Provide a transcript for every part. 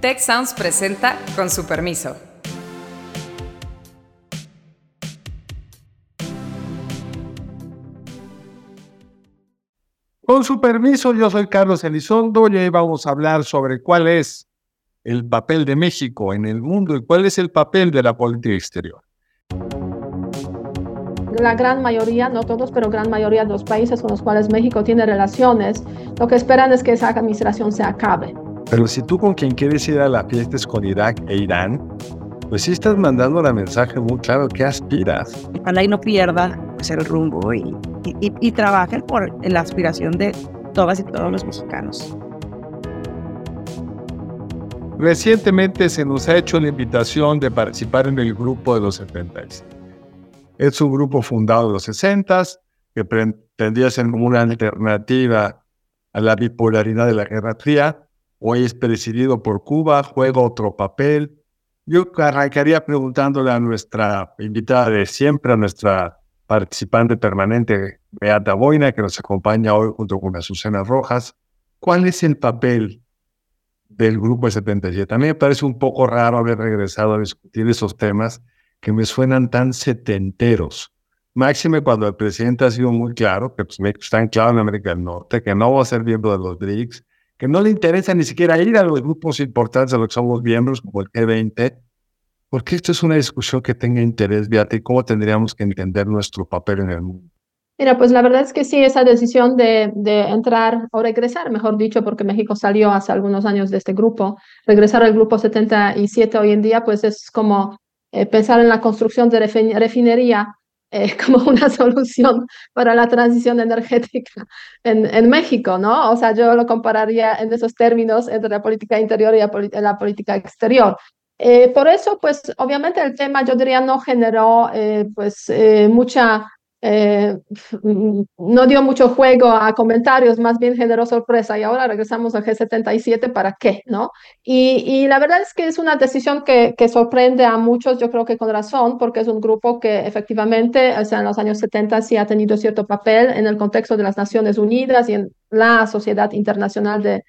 Tech Sounds presenta con su permiso. Con su permiso, yo soy Carlos Elizondo y hoy vamos a hablar sobre cuál es el papel de México en el mundo y cuál es el papel de la política exterior. La gran mayoría, no todos, pero gran mayoría de los países con los cuales México tiene relaciones, lo que esperan es que esa administración se acabe. Pero si tú con quien quieres ir a la fiesta es con Irak e Irán, pues sí estás mandando un mensaje muy claro que aspiras. Ojalá y no pierda pues, el rumbo y, y, y trabajen por la aspiración de todas y todos los mexicanos. Recientemente se nos ha hecho la invitación de participar en el grupo de los 70. Es un grupo fundado en los 60 que pretendía ser como una alternativa a la bipolaridad de la Guerra Fría. Hoy es presidido por Cuba, juega otro papel. Yo arrancaría preguntándole a nuestra invitada de siempre, a nuestra participante permanente, Beata Boina, que nos acompaña hoy junto con Azucena Rojas, ¿cuál es el papel del Grupo de 77. A mí me parece un poco raro haber regresado a discutir esos temas que me suenan tan setenteros. Máxime cuando el presidente ha sido muy claro, que pues, está claro en América del Norte, que no va a ser miembro de los BRICS, que no le interesa ni siquiera ir a los grupos importantes de los que somos miembros, como el G20, porque esto es una discusión que tenga interés, Beata, y cómo tendríamos que entender nuestro papel en el mundo. Mira, pues la verdad es que sí, esa decisión de, de, entrar o regresar, mejor dicho, porque México salió hace algunos años de este grupo, regresar al grupo 77 hoy en día, pues es como eh, pensar en la construcción de refinería eh, como una solución para la transición energética en, en, México, ¿no? O sea, yo lo compararía en esos términos entre la política interior y la, la política exterior. Eh, por eso, pues obviamente el tema, yo diría, no generó pues mucha eh, no dio mucho juego a comentarios, más bien generó sorpresa y ahora regresamos a G77 para qué, ¿no? Y, y la verdad es que es una decisión que, que, sorprende a muchos, yo creo que con razón, porque es un grupo que efectivamente, o en los años 70 sí ha tenido cierto papel en el contexto de las Naciones Unidas y en la sociedad internacional de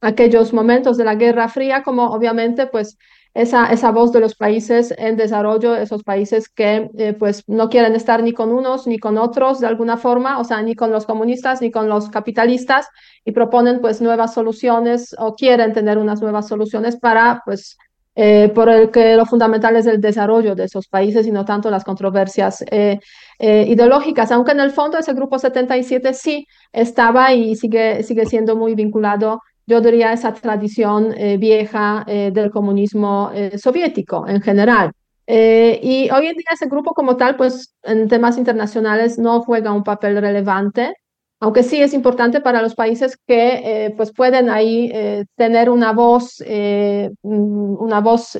aquellos momentos de la Guerra Fría, como obviamente pues esa, esa voz de los países en desarrollo, esos países que eh, pues no quieren estar ni con unos ni con otros de alguna forma, o sea, ni con los comunistas ni con los capitalistas y proponen pues nuevas soluciones o quieren tener unas nuevas soluciones para pues eh, por el que lo fundamental es el desarrollo de esos países y no tanto las controversias eh, ideológicas, aunque en el fondo ese grupo 77 sí estaba y sigue, sigue siendo muy vinculado yo diría, esa tradición eh, vieja eh, del comunismo eh, soviético en general. y hoy en día ese grupo como tal, pues en temas internacionales no juega un papel relevante, aunque sí es importante para los países que pues pueden ahí tener una voz, una voz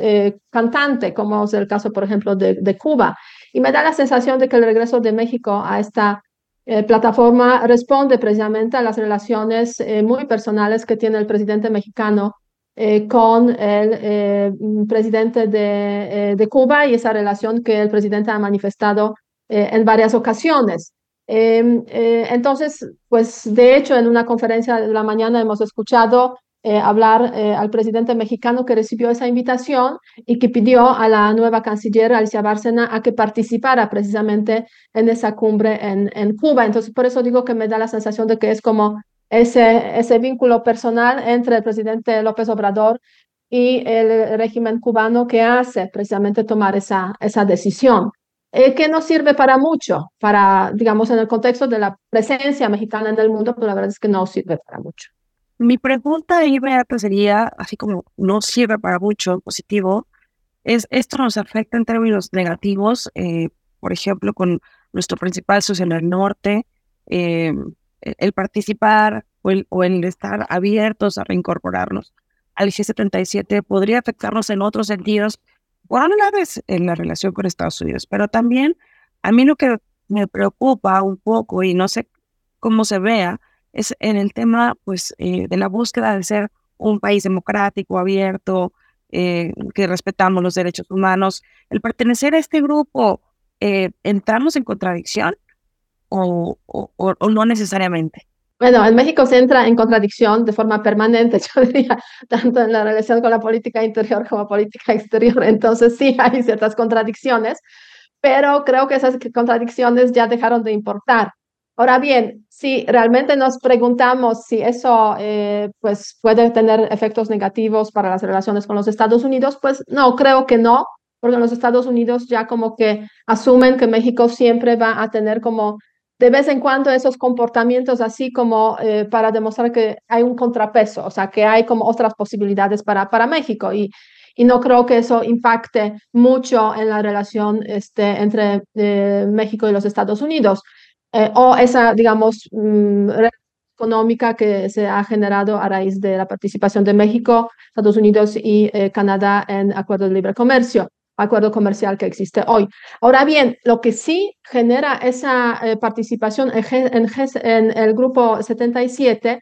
cantante, como es el caso, por ejemplo, de, de Cuba. Y me da la sensación de que el regreso de México a esta eh, plataforma responde precisamente a las relaciones eh, muy personales que tiene el presidente mexicano eh, con el presidente de, de, Cuba y esa relación que el presidente ha manifestado en varias ocasiones. Em, entonces, pues de hecho, en una conferencia de la mañana hemos escuchado eh, hablar eh, al presidente mexicano que recibió esa invitación y que pidió a la nueva canciller Alicia Bárcena a que participara precisamente en esa cumbre en, en Cuba. Entonces, por eso digo que me da la sensación de que es como ese, ese vínculo personal entre el presidente López Obrador y el régimen cubano que hace precisamente tomar esa, esa decisión. Eh, que no sirve para mucho, para, digamos, en el contexto de la presencia mexicana en el mundo, pero la verdad es que no sirve para mucho. Mi pregunta inmediata sería, así como no sirve para mucho positivo, es esto nos afecta en términos negativos, eh, por ejemplo, con nuestro principal socio en el norte, eh, el participar o el, o el estar abiertos a reincorporarnos al G77 podría afectarnos en otros sentidos, por una vez en la relación con Estados Unidos, pero también a mí lo que me preocupa un poco y no sé cómo se vea, es en el tema pues, eh, de la búsqueda de ser un país democrático, abierto, eh, que respetamos los derechos humanos. El pertenecer a este grupo, eh, ¿entramos en contradicción o, o, o, no necesariamente? Bueno, en México se entra en contradicción de forma permanente, yo diría, tanto en la relación con la política interior como política exterior. Entonces sí hay ciertas contradicciones, pero creo que esas contradicciones ya dejaron de importar. Ahora bien, si realmente nos preguntamos si eso eh, pues puede tener efectos negativos para las relaciones con los Estados Unidos, pues no, creo que no, porque los Estados Unidos ya como que asumen que México siempre va a tener como de vez en cuando esos comportamientos así como eh, para demostrar que hay un contrapeso, o sea, que hay como otras posibilidades para, para México. Y, y no creo que eso impacte mucho en la relación este, entre eh, México y los Estados Unidos eh, o esa, digamos, mm, económica que se ha generado a raíz de la participación de México, Estados Unidos y Canadá en acuerdos de libre comercio acuerdo comercial que existe hoy. Ahora bien, lo que sí genera esa eh, participación en, en, el grupo 77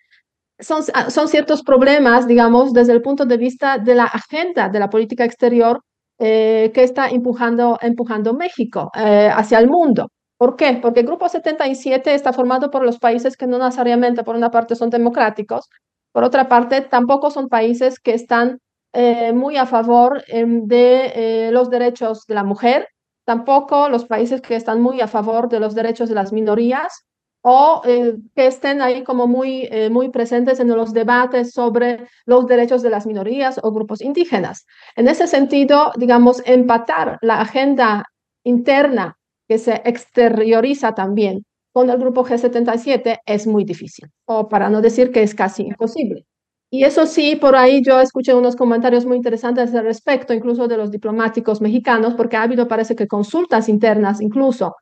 son, ah, son ciertos problemas, digamos, desde el punto de vista de la agenda de la política exterior eh, que está empujando, empujando México eh, hacia el mundo. ¿Por qué? Porque el Grupo 77 está formado por los países que no necesariamente, por una parte, son democráticos, por otra parte, tampoco son países que están eh, muy a favor em, de eh, los derechos de la mujer, tampoco los países que están muy a favor de los derechos de las minorías o eh, que estén ahí como muy, muy presentes en los debates sobre los derechos de las minorías o grupos indígenas. En ese sentido, digamos, empatar la agenda interna que se exterioriza también con el grupo G77 es muy difícil, o para no decir que es casi imposible. Y eso sí, por ahí yo escuché unos comentarios muy interesantes al respecto, incluso de los diplomáticos mexicanos, porque ha habido, parece que, consultas internas incluso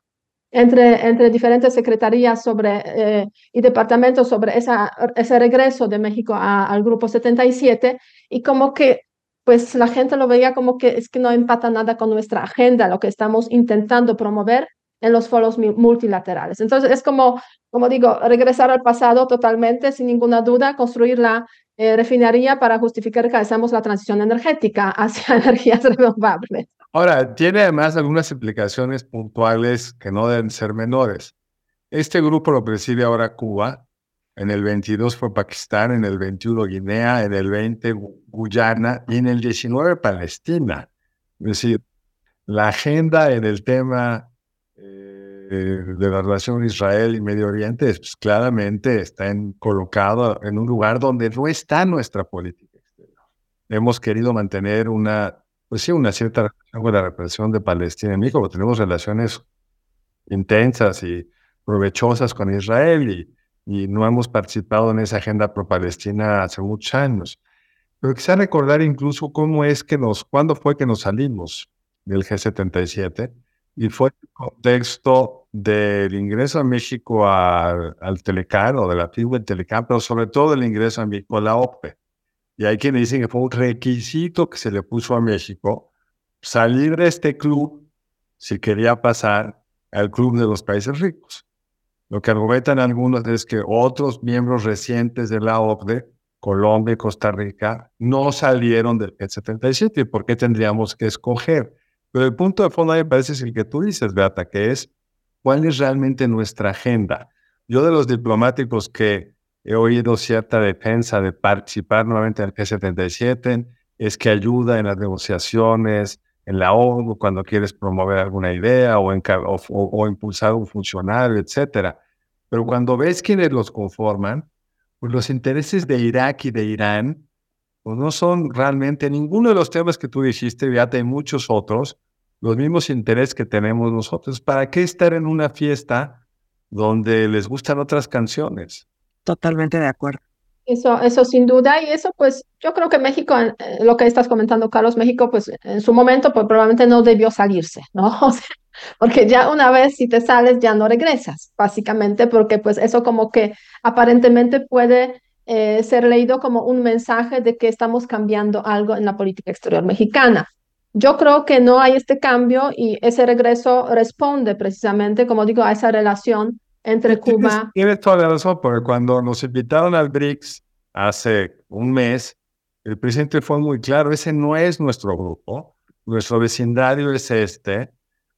entre, entre diferentes secretarías sobre, eh, y departamentos sobre esa, ese regreso de México al Grupo 77 y como que pues la gente lo veía como que es que no empata nada con nuestra agenda, lo que estamos intentando promover en los foros multilaterales. Entonces es como, como digo, regresar al pasado totalmente, sin ninguna duda, construir la eh, refinería para justificar que hacemos la transición energética hacia energías renovables. Ahora, tiene además algunas implicaciones puntuales que no deben ser menores. Este grupo lo preside ahora Cuba, en el 22 fue Pakistán, en el 21 Guinea, en el 20 Guyana y en el 19 Palestina. Es decir, la agenda en el tema de la relación Israel y Medio Oriente, pues, claramente está en, colocado en un lugar donde no está nuestra política exterior. Hemos querido mantener una, pues sí, una cierta relación con la represión de Palestina en México, tenemos relaciones intensas y provechosas con Israel y, y no hemos participado en esa agenda pro-palestina hace muchos años. Pero quisiera recordar incluso cómo es que nos, cuándo fue que nos salimos del G77 y fue el contexto del ingreso a México al Telecan o de la del Telecan, pero sobre todo el ingreso a México a la OPE. Y hay quienes dicen que fue un requisito que se le puso a México salir de este club si quería pasar al club de los países ricos. Lo que argumentan algunos es que otros miembros recientes de la OPE, Colombia y Costa Rica, no salieron del G77. ¿Y por qué tendríamos que escoger? Pero el punto de fondo me parece es el que tú dices, Beata, que es cuál es realmente nuestra agenda. Yo de los diplomáticos que he oído cierta defensa de participar nuevamente en el G77 es que ayuda en las negociaciones, en la ONU, cuando quieres promover alguna idea o, o, impulsar un funcionario, etcétera. Pero cuando ves quiénes los conforman, pues los intereses de Irak y de Irán pues no son realmente ninguno de los temas que tú dijiste, Beata, hay muchos otros, los mismos intereses que tenemos nosotros. ¿Para qué estar en una fiesta donde les gustan otras canciones? Totalmente de acuerdo. Eso, eso sin duda, y eso pues yo creo que México, eh, lo que estás comentando, Carlos, México pues en su momento pues probablemente no debió salirse, ¿no? porque ya una vez si te sales ya no regresas, básicamente, porque pues eso como que aparentemente puede eh, ser leído como un mensaje de que estamos cambiando algo en la política exterior mexicana. Yo creo que no hay este cambio y ese regreso responde precisamente, como digo, a esa relación entre Cuba. Tienes toda la razón, porque cuando nos invitaron al BRICS hace un mes, el presidente fue muy claro, ese no es nuestro grupo, nuestro vecindario es este,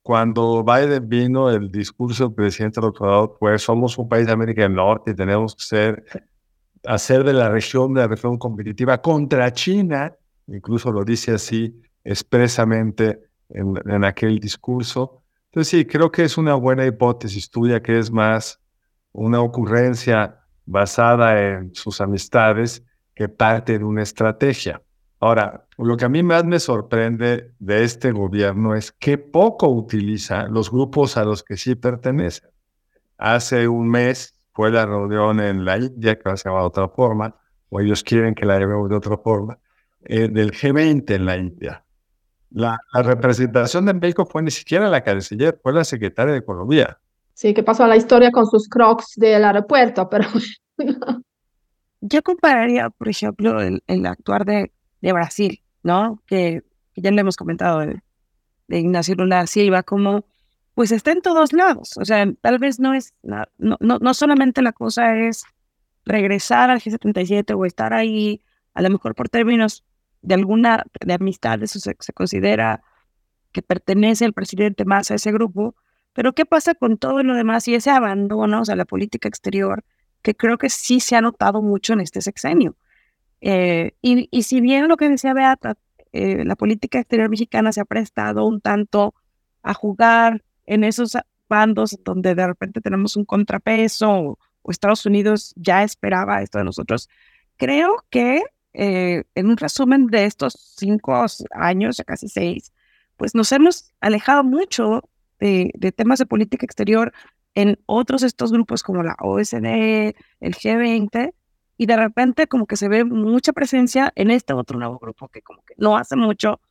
cuando Biden vino, el discurso del presidente López pues somos un país de América del Norte y tenemos que ser, hacer de la región de la región competitiva contra China, incluso lo dice así expresamente en, en aquel discurso. Entonces sí, creo que es una buena hipótesis tuya, que es más una ocurrencia basada en sus amistades que parte de una estrategia. Ahora, lo que a mí más me sorprende de este gobierno es que poco utiliza los grupos a los que sí pertenecen. Hace un mes fue la reunión en la India, que va a ser de otra forma, o ellos quieren que la llevemos de otra forma, eh, del G20 en la India. La, la, representación de México fue ni siquiera la canciller, fue la secretaria de Economía. Sí, que pasó a la historia con sus crocs del aeropuerto, pero... Yo compararía, por ejemplo, el, el actuar de de Brasil, ¿no? Que, ya le hemos comentado de, Ignacio Lula Silva, como pues está en todos lados. O sea, tal vez no es, no, no, no solamente la cosa es regresar al G77 o estar ahí, a lo mejor por términos de alguna de amistad, eso se, considera que pertenece el presidente más a ese grupo, pero ¿qué pasa con todo lo demás y ese abandono, o sea, la política exterior, que creo que sí se ha notado mucho en este sexenio? Eh, y, y, si bien lo que decía Beata, eh, la política exterior mexicana se ha prestado un tanto a jugar en esos bandos donde de repente tenemos un contrapeso o, Estados Unidos ya esperaba esto de nosotros, creo que eh, en un resumen de estos cinco años, ya casi seis, pues nos hemos alejado mucho de, de temas de política exterior en otros estos grupos como la OSD, el G20, y de repente como que se ve mucha presencia en este otro nuevo grupo que como que no hace mucho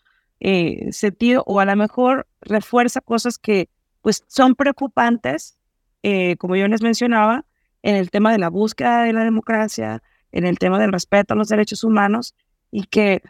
eh, sentido o a lo mejor refuerza cosas que pues son preocupantes, eh, como yo les mencionaba, en el tema de la búsqueda de la democracia, en el tema del respeto a los derechos humanos y que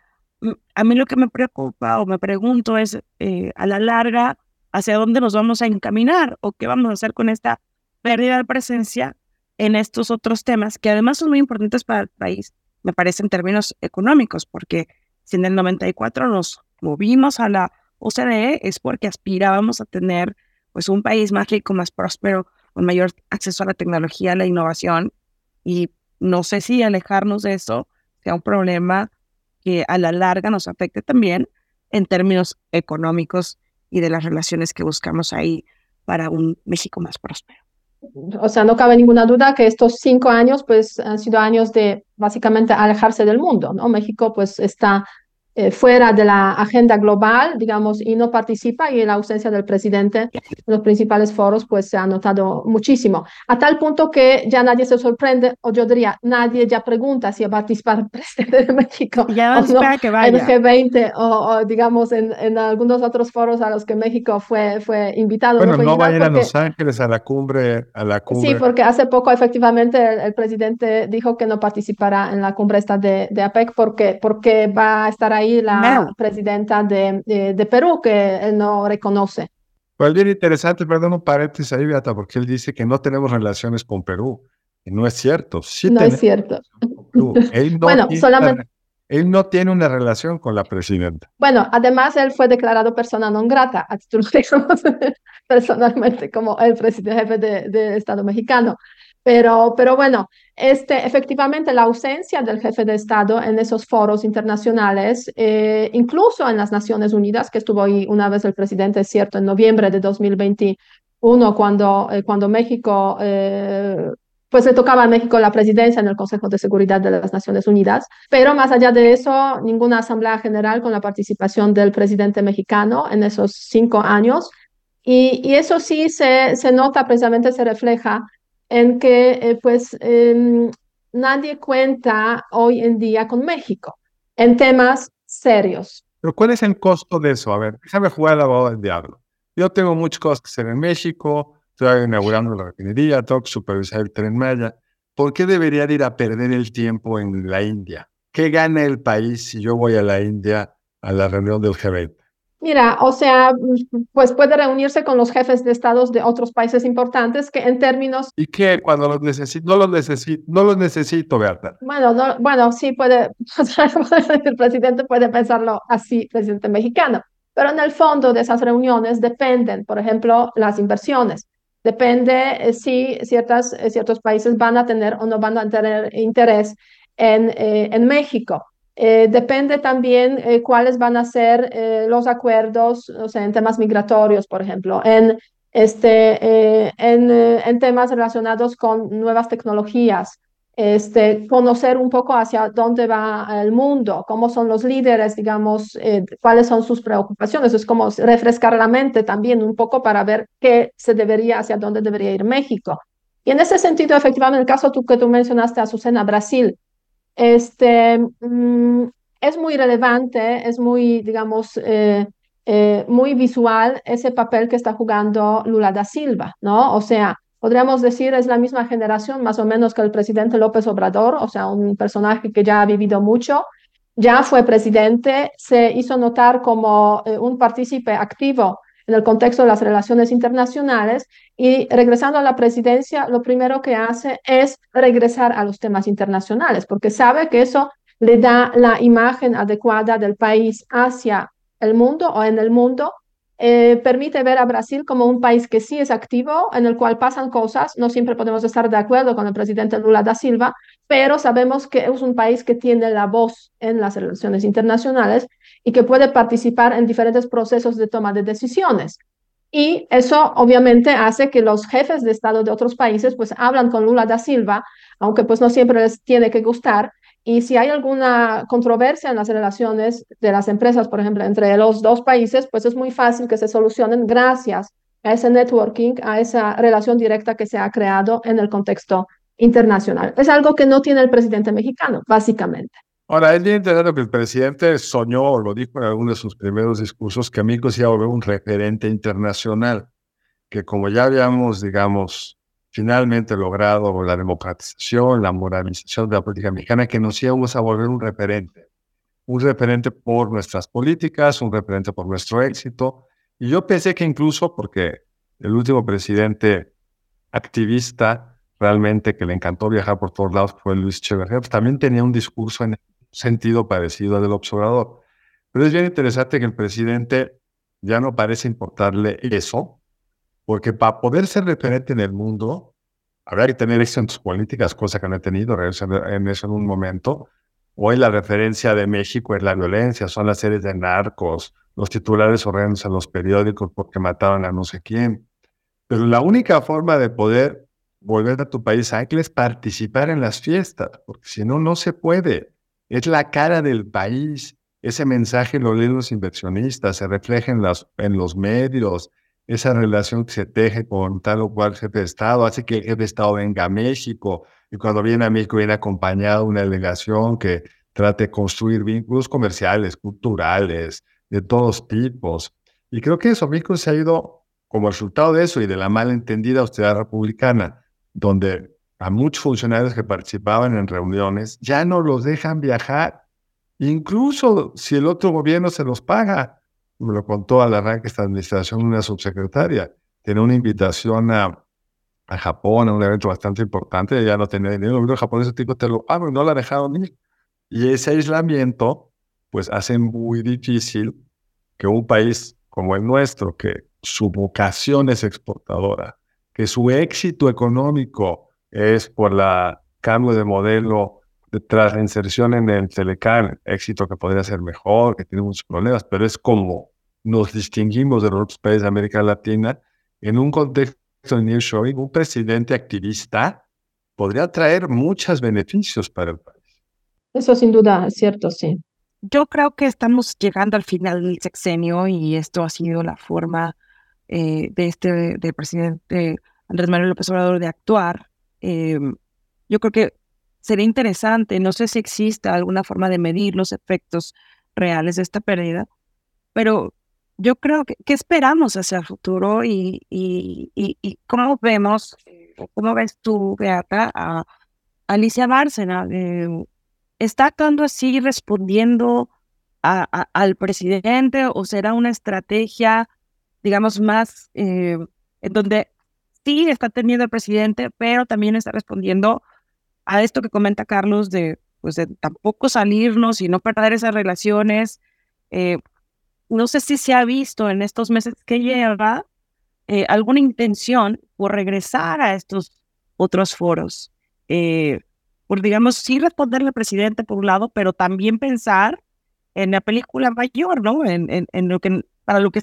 mm, a mí lo que me preocupa o me pregunto es eh, a la larga hacia dónde nos vamos a encaminar o qué vamos a hacer con esta pérdida de presencia en estos otros temas que además son muy importantes para el país, me parece en términos económicos, porque si en el 94 nos movimos a la OCDE es porque aspirábamos a tener pues un país más rico, más próspero, con mayor acceso a la tecnología, a la innovación y no sé si alejarnos de eso sea un problema que a la larga nos afecte también en términos económicos y de las relaciones que buscamos ahí para un México más próspero o sea, no cabe ninguna duda que estos cinco años, pues, han sido años de básicamente alejarse del mundo, ¿no? México, pues, está eh, fuera de la agenda global, digamos, y no participa, y la ausencia del presidente en los principales foros, pues se ha notado muchísimo, a tal punto que ya nadie se sorprende, o yo diría, nadie ya pregunta si va a participar el presidente de México ya o no, que vaya. en G20 o, o digamos en, en, algunos otros foros a los que México fue, fue invitado. Bueno, no, no va a ir a Los Ángeles a la cumbre, a la cumbre. Sí, porque hace poco efectivamente el, el presidente dijo que no participará en la cumbre esta de, de APEC porque, porque va a estar ahí ahí la no. presidenta de, de, de, Perú, que él no reconoce. Pues bien interesante, perdón un paréntesis ahí, Beata, porque él dice que no tenemos relaciones con Perú. Y no es cierto. Sí no es cierto. Él no bueno, solamente... Él no tiene una relación con la presidenta. Bueno, además él fue declarado persona non grata, a título personalmente como el presidente jefe del de Estado mexicano. Pero, pero bueno, este, efectivamente la ausencia del jefe de Estado en esos foros internacionales, eh, incluso en las Naciones Unidas, que estuvo ahí una vez el presidente, es cierto, en noviembre de 2021, cuando, eh, cuando México, eh, pues le tocaba a México la presidencia en el Consejo de Seguridad de las Naciones Unidas, pero más allá de eso, ninguna asamblea general con la participación del presidente mexicano en esos cinco años. Y, eso sí se, se nota, precisamente se refleja en que eh, pues eh, nadie cuenta hoy en día con México en temas serios. Pero ¿cuál es el costo de eso? A ver, déjame jugar la abogado del diablo. Yo tengo muchas cosas que hacer en México, estoy inaugurando la refinería, tengo que supervisar el tren Maya. ¿Por qué debería ir a perder el tiempo en la India? ¿Qué gana el país si yo voy a la India a la reunión del G20? Mira, o sea, pues puede reunirse con los jefes de estados de otros países importantes que en términos... ¿Y qué? Cuando los necesito, no los necesito, no los necesito, Berta. Bueno, no, bueno, sí puede, el presidente puede pensarlo así, presidente mexicano. pero en el fondo de esas reuniones dependen, por ejemplo, las inversiones. Depende eh, si ciertas, eh, ciertos países van a tener o no van a tener interés en, eh, en México. Depende también cuáles van a ser los acuerdos o sea, en temas migratorios, por ejemplo, en, este, en, en temas relacionados con nuevas tecnologías, este, conocer un poco hacia dónde va el mundo, cómo son los líderes, digamos, eh, cuáles son sus preocupaciones. Es como refrescar la mente también un poco para ver qué se debería, hacia dónde debería ir México. Y en ese sentido, efectivamente, el caso tú, que tú mencionaste, Azucena, Brasil, este, mm, es muy relevante, es muy, digamos, eh, eh, muy visual ese papel que está jugando Lula da Silva, ¿no? O sea, podríamos decir, es la misma generación más o menos que el presidente López Obrador, o sea, un personaje que ya ha vivido mucho, ya fue presidente, se hizo notar como eh, un partícipe activo en el contexto de las relaciones internacionales y regresando a la presidencia, lo primero que hace es regresar a los temas internacionales, porque sabe que eso le da la imagen adecuada del país hacia el mundo o en el mundo eh, permite ver a Brasil como un país que sí es activo, en el cual pasan cosas. No siempre podemos estar de acuerdo con el presidente Lula da Silva, pero sabemos que es un país que tiene la voz en las relaciones internacionales y que puede participar en diferentes procesos de toma de decisiones. Y eso obviamente hace que los jefes de Estado de otros países pues hablan con Lula da Silva, aunque pues no siempre les tiene que gustar, y si hay alguna controversia en las relaciones de las empresas, por ejemplo, entre los dos países, pues es muy fácil que se solucionen gracias a ese networking, a esa relación directa que se ha creado en el contexto internacional. Es algo que no tiene el presidente mexicano, básicamente. Ahora, es bien interesante que el presidente soñó, o lo dijo en alguno de sus primeros discursos, que México se iba a volver un referente internacional, que como ya habíamos, digamos, finalmente logrado la democratización, la moralización de la política mexicana, que nos íbamos a volver un referente. Un referente por nuestras políticas, un referente por nuestro éxito. Y yo pensé que incluso porque el último presidente activista realmente que le encantó viajar por todos lados fue Luis Echeverría, pues también tenía un discurso en sentido parecido al del observador. Pero es bien interesante que el presidente ya no parece importarle eso, porque para poder ser referente en el mundo, habrá que tener éxito en tus políticas, cosa que no he tenido en eso en un momento. Hoy la referencia de México es la violencia, son las series de narcos, los titulares horrendos en los periódicos porque mataron a no sé quién. Pero la única forma de poder volver a tu país ángel es participar en las fiestas, porque si no, no se puede. Es la cara del país. Ese mensaje lo leen los inversionistas, se refleja en, en los medios, esa relación que se teje con tal o cual jefe de Estado, hace que el jefe de Estado venga a México y cuando viene a México viene acompañado una delegación que trate de construir vínculos comerciales, culturales, de todos tipos. Y creo que eso, México se ha ido como resultado de eso y de la malentendida austeridad republicana, donde a muchos funcionarios que participaban en reuniones ya no los dejan viajar, incluso si el otro gobierno se los paga me lo contó al arranque esta administración una subsecretaria, tiene una invitación a, a Japón, a un evento bastante importante, ella no tenía dinero, vino Japón, ese tipo te lo pago y no la dejaron ir. Y ese aislamiento, pues hace muy difícil que un país como el nuestro, que su vocación es exportadora, que su éxito económico es por la cambio de modelo tras la inserción en el Telecan, éxito que podría ser mejor, que tiene muchos problemas, pero es como nos distinguimos de los otros países de América Latina en un contexto de nearshoring, un presidente activista podría traer muchos beneficios para el país. Eso sin duda es cierto, sí. Yo creo que estamos llegando al final del sexenio y esto ha sido la forma eh, de este del presidente Andrés Manuel López Obrador de actuar. Eh, yo creo que sería interesante, no sé si existe alguna forma de medir los efectos reales de esta pérdida, pero yo creo que, ¿qué esperamos hacia el futuro y, y, y, cómo vemos, cómo ves tú, Beata, a Alicia Bárcena? Eh, ¿Está actuando así respondiendo a, al presidente o será una estrategia, digamos, más eh, en donde sí está teniendo el presidente, pero también está respondiendo a esto que comenta Carlos de, pues, de tampoco salirnos y no perder esas relaciones? Eh, no sé si se ha visto en estos meses que lleva eh, alguna intención por regresar a estos otros foros. Eh, por, digamos, sí responderle al presidente por un lado, pero también pensar en la película mayor, ¿no? En, en, en lo que, para lo que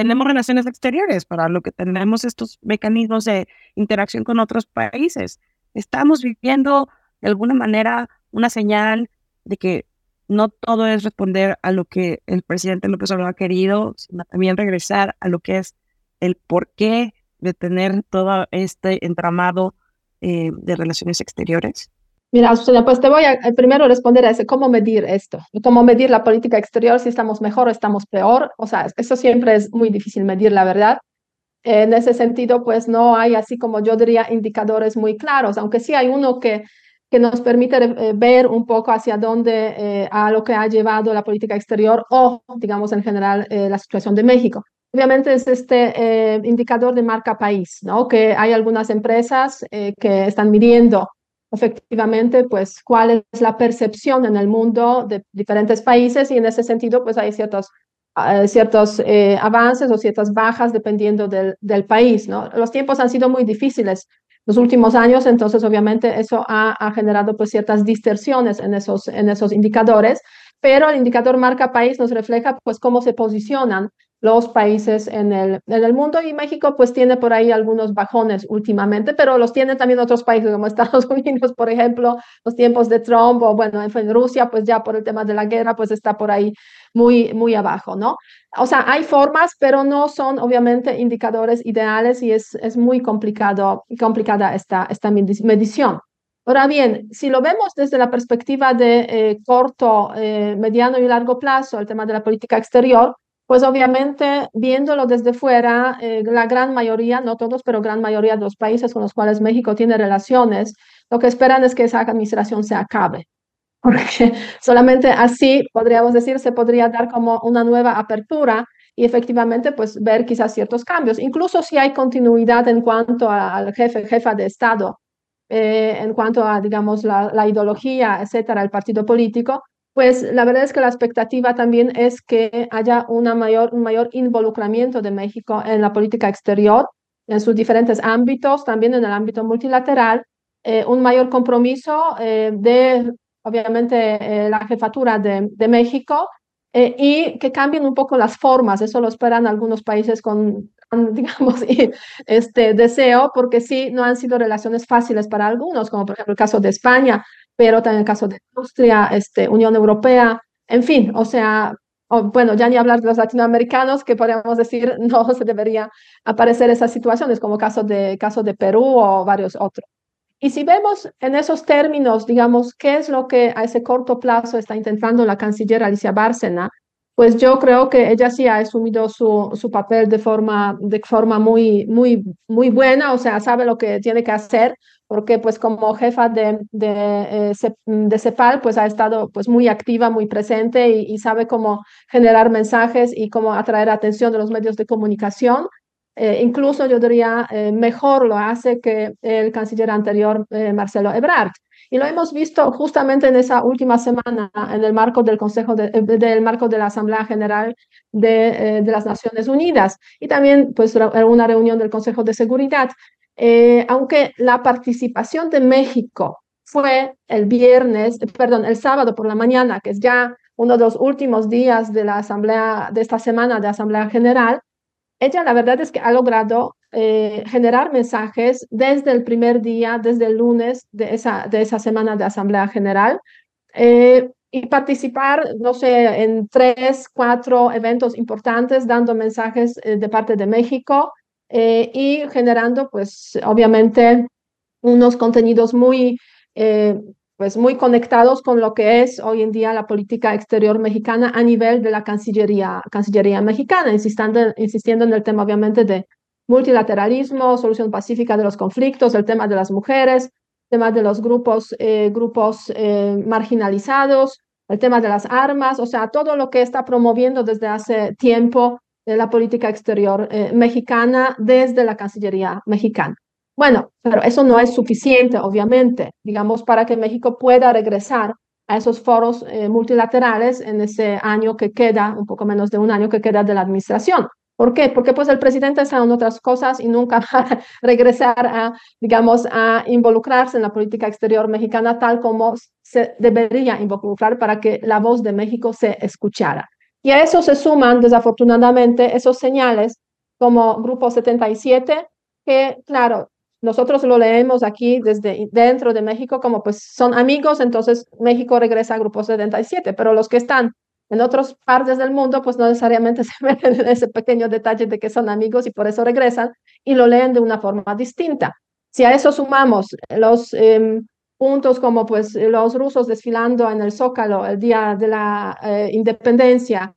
tenemos relaciones exteriores, para lo que tenemos estos mecanismos de interacción con otros países. Estamos viviendo de alguna manera una señal de que no todo es responder a lo que el presidente López Obrador ha querido, sino también regresar a lo que es el porqué de tener todo este entramado eh, de relaciones exteriores. Mira, pues te voy a eh, primero responder a ese, ¿cómo medir esto? ¿Cómo medir la política exterior, si estamos mejor o estamos peor? O sea, eso siempre es muy difícil medir, la verdad. En ese sentido, pues no hay así como yo diría indicadores muy claros, aunque sí hay uno que, que nos permite eh, ver un poco hacia dónde, eh, a lo que ha llevado la política exterior o, digamos, en general, la situación de México. Obviamente es este indicador de marca país, ¿no? Que hay algunas empresas que están midiendo efectivamente, pues, cuál es la percepción en el mundo de diferentes países y en ese sentido, pues, hay ciertos, uh, ciertos eh, avances o ciertas bajas dependiendo del, del, país, ¿no? Los tiempos han sido muy difíciles los últimos años, entonces, obviamente, eso ha, ha generado, pues, ciertas distorsiones en esos, en esos indicadores, pero el indicador marca país nos refleja, pues, cómo se posicionan los países en el, en el mundo y México pues tiene por ahí algunos bajones últimamente, pero los tiene también otros países como Estados Unidos, por ejemplo, los tiempos de Trump o bueno, en Rusia pues ya por el tema de la guerra pues está por ahí muy, muy abajo, ¿no? O sea, hay formas, pero no son obviamente indicadores ideales y es, es muy complicado, complicada esta, esta medición. Ahora bien, si lo vemos desde la perspectiva de eh, corto, eh, mediano y largo plazo, el tema de la política exterior, pues obviamente viéndolo desde fuera, eh, la gran mayoría, no todos, pero gran mayoría de los países con los cuales México tiene relaciones, lo que esperan es que esa administración se acabe, porque solamente así, podríamos decir, se podría dar como una nueva apertura y efectivamente pues ver quizás ciertos cambios, incluso si hay continuidad en cuanto al jefe, jefa de Estado, eh, en cuanto a, digamos, la ideología, etcétera, el partido político, pues la verdad es que la expectativa también es que haya una mayor, un mayor involucramiento de México en la política exterior, en sus diferentes ámbitos, también en el ámbito multilateral, eh, un mayor compromiso eh, de, obviamente, eh, la jefatura de, de México y que cambien un poco las formas. Eso lo esperan algunos países con, digamos, este deseo, porque sí, no han sido relaciones fáciles para algunos, como por ejemplo el caso de España, pero también el caso de Austria, este, Unión Europea, en fin, o sea, bueno, ya ni hablar de los latinoamericanos, que podríamos decir no se debería aparecer esas situaciones, como caso de, caso de Perú o varios otros. Y si vemos en esos términos, digamos, qué es lo que a ese corto plazo está intentando la canciller Alicia Bárcena, pues yo creo que ella sí ha asumido su, su papel de forma, de forma muy, muy, muy buena, o sea, sabe lo que tiene que hacer, porque pues como jefa de, de, eh, de, CEPAL pues ha estado pues muy activa, muy presente y, sabe cómo generar mensajes y cómo atraer atención de los medios de comunicación. Eh, incluso yo diría eh, mejor lo hace que el canciller anterior, Marcelo Ebrard. Y lo hemos visto justamente en esa última semana en el marco del Consejo, de, del marco de la Asamblea General de, de las Naciones Unidas y también pues una reunión del Consejo de Seguridad. Eh, aunque la participación de México fue el viernes, perdón, el sábado por la mañana, que es ya uno de los últimos días de la asamblea, de esta semana de asamblea general, ella la verdad es que ha logrado eh, generar mensajes desde el primer día, desde el lunes de esa, de esa semana de asamblea general. Eh, y participar, no sé, en tres, cuatro eventos importantes, dando mensajes de parte de México, eh, y generando, pues, obviamente, unos contenidos muy, eh, pues, muy conectados con lo que es hoy en día la política exterior mexicana a nivel de la Cancillería, Cancillería mexicana, insistiendo, insistiendo en el tema, obviamente, de multilateralismo, solución pacífica de los conflictos, el tema de las mujeres, el tema de los grupos, eh, grupos marginalizados, el tema de las armas, o sea, todo lo que está promoviendo desde hace tiempo la política exterior eh, mexicana desde la Cancillería mexicana. Bueno, pero eso no es suficiente, obviamente, digamos, para que México pueda regresar a esos foros eh, multilaterales en ese año que queda, un poco menos de un año que queda de la administración. ¿Por qué? Porque pues el presidente está en otras cosas y nunca va a regresar a, digamos, a involucrarse en la política exterior mexicana tal como se debería involucrar para que la voz de México se escuchara. Y a eso se suman, desafortunadamente, esos señales como Grupo 77, que, claro, nosotros lo leemos aquí desde dentro de México como pues son amigos, entonces México regresa a Grupo 77, pero los que están en otras partes del mundo pues no necesariamente se ven ese pequeño detalle de que son amigos y por eso regresan y lo leen de una forma distinta. Si a eso sumamos los em, puntos como pues los rusos desfilando en el Zócalo el día de la eh, independencia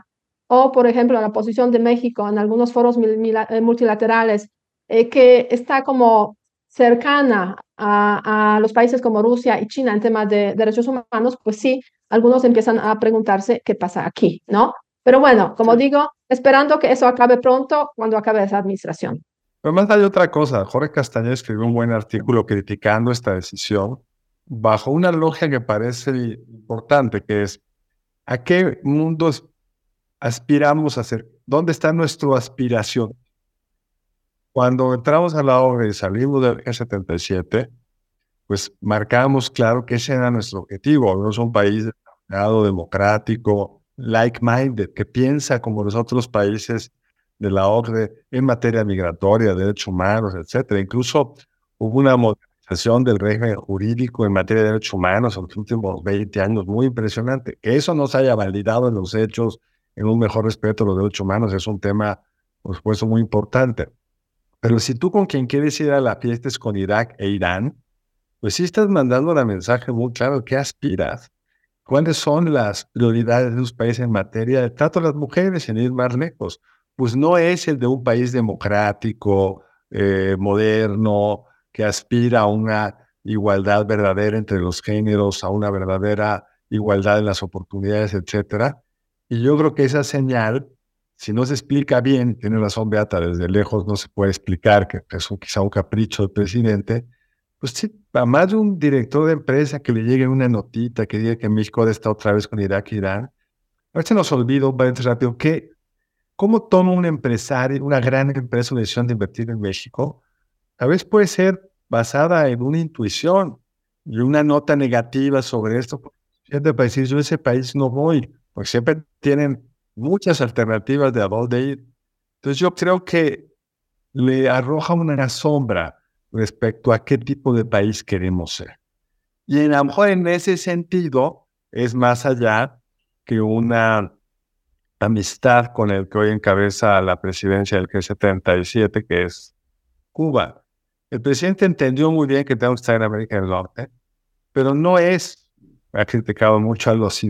o por ejemplo la posición de México en algunos foros eh, multilaterales eh, que está como cercana a, los países como Rusia y China en temas de derechos humanos, pues sí, algunos empiezan a preguntarse qué pasa aquí, ¿no? Pero bueno, como digo, esperando que eso acabe pronto cuando acabe esa administración. Pero más hay otra cosa. Jorge Castañeda escribió un buen artículo criticando esta decisión bajo una lógica que parece importante, que es ¿a qué mundo aspiramos a ser? ¿Dónde está nuestra aspiración? Cuando entramos a la obra y salimos del G77, pues marcamos claro que ese era nuestro objetivo. Es un país democrático, like-minded, que piensa como los otros países de la OCDE en materia migratoria, derechos humanos, etcétera. Incluso hubo una modernización del régimen jurídico en materia de derechos humanos en los últimos 20 años muy impresionante. Que eso no se haya validado en los hechos, en un mejor respeto a los derechos humanos, es un tema, por supuesto, muy importante. Pero si tú con quien quieres ir a la fiesta es con Irak e Irán, pues sí estás mandando un mensaje muy claro. ¿Qué aspiras? ¿Cuáles son las prioridades de los países en materia de trato a las mujeres, en ir más lejos? Pues no es el de un país democrático, eh, moderno, que aspira a una igualdad verdadera entre los géneros, a una verdadera igualdad en las oportunidades, etcétera. Y yo creo que esa señal si no se explica bien, tiene razón Beata, desde lejos no se puede explicar, que es un, quizá un capricho del presidente, pues sí, a más de un director de empresa que le llegue una notita que diga que México está otra vez con Irak e Irán, a veces nos paréntesis rápido que cómo toma un empresario, una gran empresa, una decisión de invertir en México, a veces puede ser basada en una intuición y una nota negativa sobre esto, siempre para decir, yo a ese país no voy, porque siempre tienen muchas alternativas de a dónde ir. Entonces yo creo que le arroja una sombra respecto a qué tipo de país queremos ser. Y a lo mejor en ese sentido es más allá que una amistad con el que hoy encabeza la presidencia del G77, que es Cuba. El presidente entendió muy bien que tenemos que estar en América del Norte, pero no es ha criticado mucho a los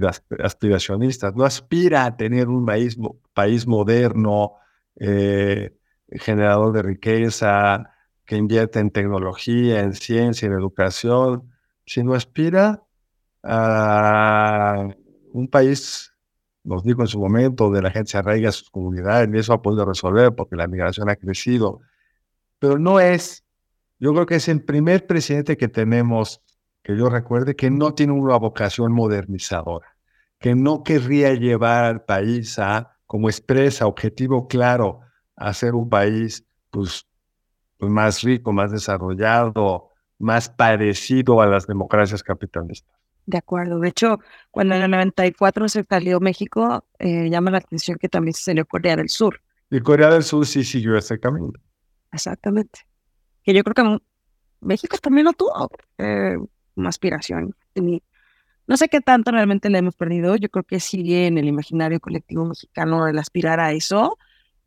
aspiracionistas, no aspira a tener un país, país moderno, eh, generador de riqueza, que invierte en tecnología, en ciencia, en educación, sino aspira a un país, nos dijo en su momento, de la gente se arraiga a sus comunidades, y eso ha podido resolver porque la migración ha crecido, pero no es, yo creo que es el primer presidente que tenemos que yo recuerde que no tiene una vocación modernizadora, que no querría llevar al país a, como expresa, objetivo claro, a ser un país pues, pues, más rico, más desarrollado, más parecido a las democracias capitalistas. De acuerdo. De hecho, cuando en el 94 se salió México, eh, llama la atención que también se salió Corea del Sur. Y Corea del Sur sí siguió ese camino. Exactamente. Que yo creo que México también lo tuvo. Eh, aspiración. No sé qué tanto realmente le hemos perdido. Yo creo que sigue en el imaginario colectivo mexicano el aspirar a eso,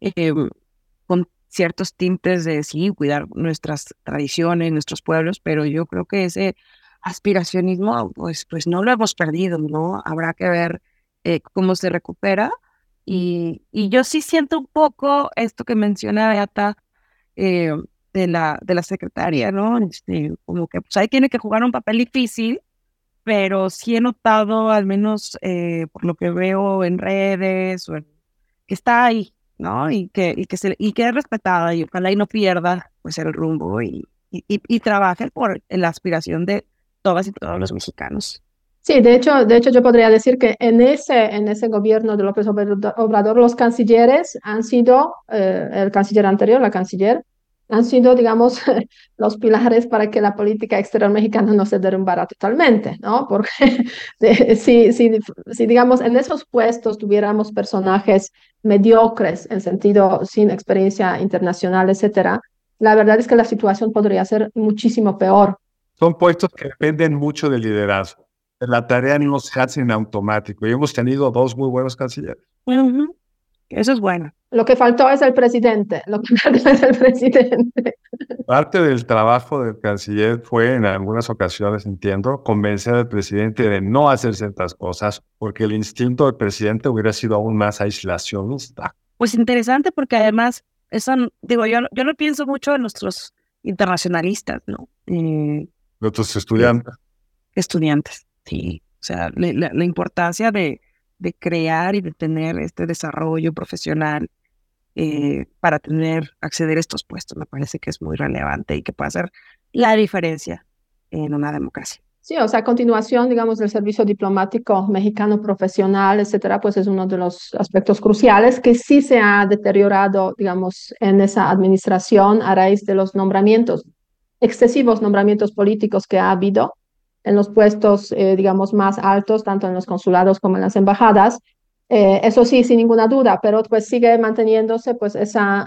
em, con ciertos tintes de sí, cuidar nuestras tradiciones, nuestros pueblos, pero yo creo que ese aspiracionismo, pues, pues no lo hemos perdido, ¿no? Habrá que ver eh, cómo se recupera. Y, y, yo sí siento un poco esto que menciona Beata, eh, de la, de la secretaria, ¿no? Este, como que pues ahí tiene que jugar un papel difícil, pero sí he notado, al menos eh, por lo que veo en redes, que está ahí, ¿no? Y que, y que, se, y que es respetada y ojalá y no pierda pues el rumbo y, y, y, trabaje por la aspiración de todas y todos los mexicanos. Sí, de hecho, de hecho yo podría decir que en ese, en ese gobierno de López Obrador los cancilleres han sido, eh, el canciller anterior, la canciller, han sido, digamos, los pilares para que la política exterior mexicana no se derrumbara totalmente, ¿no? Porque si, si, si, digamos, en esos puestos tuviéramos personajes mediocres, en sentido sin experiencia internacional, etcétera, la verdad es que la situación podría ser muchísimo peor. Son puestos que dependen mucho del liderazgo la tarea no se hace en automático y hemos tenido dos muy buenos cancilleres. Eso es bueno. Lo que faltó es el presidente, lo que faltó es el presidente. Parte del trabajo del canciller fue, en algunas ocasiones, entiendo, convencer al presidente de no hacer ciertas cosas, porque el instinto del presidente hubiera sido aún más aislacionista. Pues interesante, porque además, eso, digo, yo, yo no pienso mucho en nuestros internacionalistas, ¿no? Eh, nuestros estudiantes. Estudiantes. Sí, o sea, la, importancia de, de, crear y de tener este desarrollo profesional eh, para tener, acceder a estos puestos, me parece que es muy relevante y que puede hacer la diferencia en una democracia. Sí, o sea, a continuación, digamos, del servicio diplomático mexicano profesional, etcétera, pues es uno de los aspectos cruciales que sí se ha deteriorado, digamos, en esa administración a raíz de los nombramientos, excesivos nombramientos políticos que ha habido en los puestos, eh, digamos, más altos, tanto en los consulados como en las embajadas. Eh, eso sí, sin ninguna duda, pero pues sigue manteniéndose pues esa,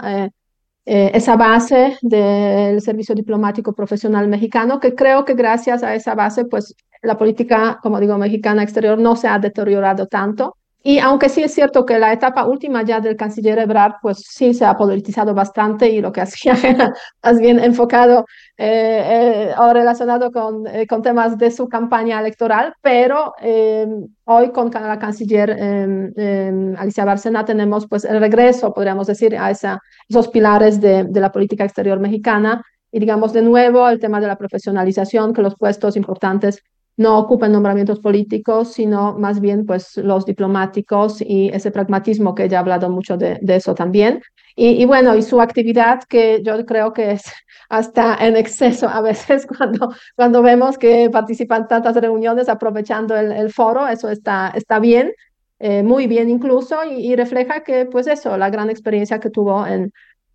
eh, esa base del servicio diplomático profesional mexicano, que creo que gracias a esa base, pues la política, como digo, mexicana exterior no se ha deteriorado tanto. Y aunque sí es cierto que la etapa última ya del canciller Ebrard, pues sí se ha politizado bastante y lo que hacía era más bien enfocado eh, eh, o relacionado con, eh, con temas de su campaña electoral, pero hoy con la canciller Alicia Bárcena tenemos pues el regreso, podríamos decir, a esa, esos pilares de, de la política exterior mexicana. Y digamos de nuevo el tema de la profesionalización, que los puestos importantes no ocupen nombramientos políticos, sino más bien pues los diplomáticos y ese pragmatismo que ella ha hablado mucho de, eso también. Y, bueno, y su actividad que yo creo que es hasta en exceso a veces cuando, cuando vemos que participan tantas reuniones aprovechando el, foro, eso está, está bien, eh, muy bien incluso, y, y, refleja que pues eso, la gran experiencia que tuvo en,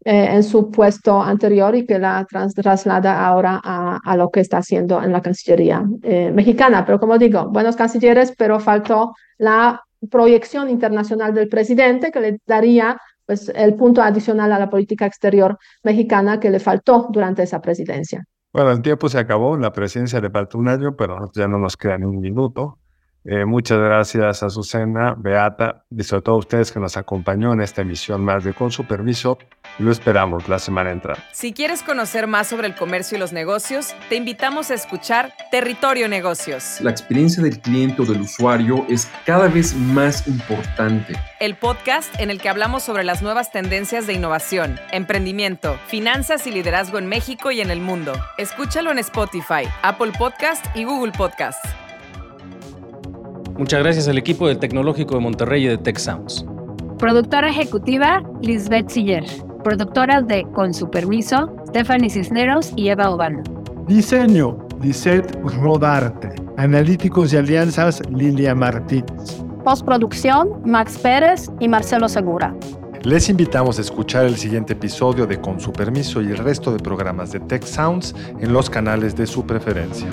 eh, en su puesto anterior y que la traslada ahora a, a, lo que está haciendo en la Cancillería eh, mexicana. Pero como digo, buenos cancilleres, pero faltó la proyección internacional del presidente que le daría pues, el punto adicional a la política exterior mexicana que le faltó durante esa presidencia. Bueno, el tiempo se acabó, la presidencia le faltó un año, pero ya no nos queda ni un minuto. Eh, muchas gracias a Susana, Beata y sobre todo a ustedes que nos acompañó en esta emisión más de Con su permiso. Lo esperamos la semana entrante. Si quieres conocer más sobre el comercio y los negocios, te invitamos a escuchar Territorio Negocios. La experiencia del cliente o del usuario es cada vez más importante. El podcast en el que hablamos sobre las nuevas tendencias de innovación, emprendimiento, finanzas y liderazgo en México y en el mundo. Escúchalo en Spotify, Apple Podcast y Google Podcast. Muchas gracias al equipo del Tecnológico de Monterrey y de Tech Sounds. Productora ejecutiva, Lisbeth Siller. Productoras de Con su permiso, Stephanie Cisneros y Eva Obano. Diseño, Lisette Rodarte. Analíticos y alianzas, Lilia Martínez. Postproducción, Max Pérez y Marcelo Segura. Les invitamos a escuchar el siguiente episodio de Con su permiso y el resto de programas de Tech Sounds en los canales de su preferencia.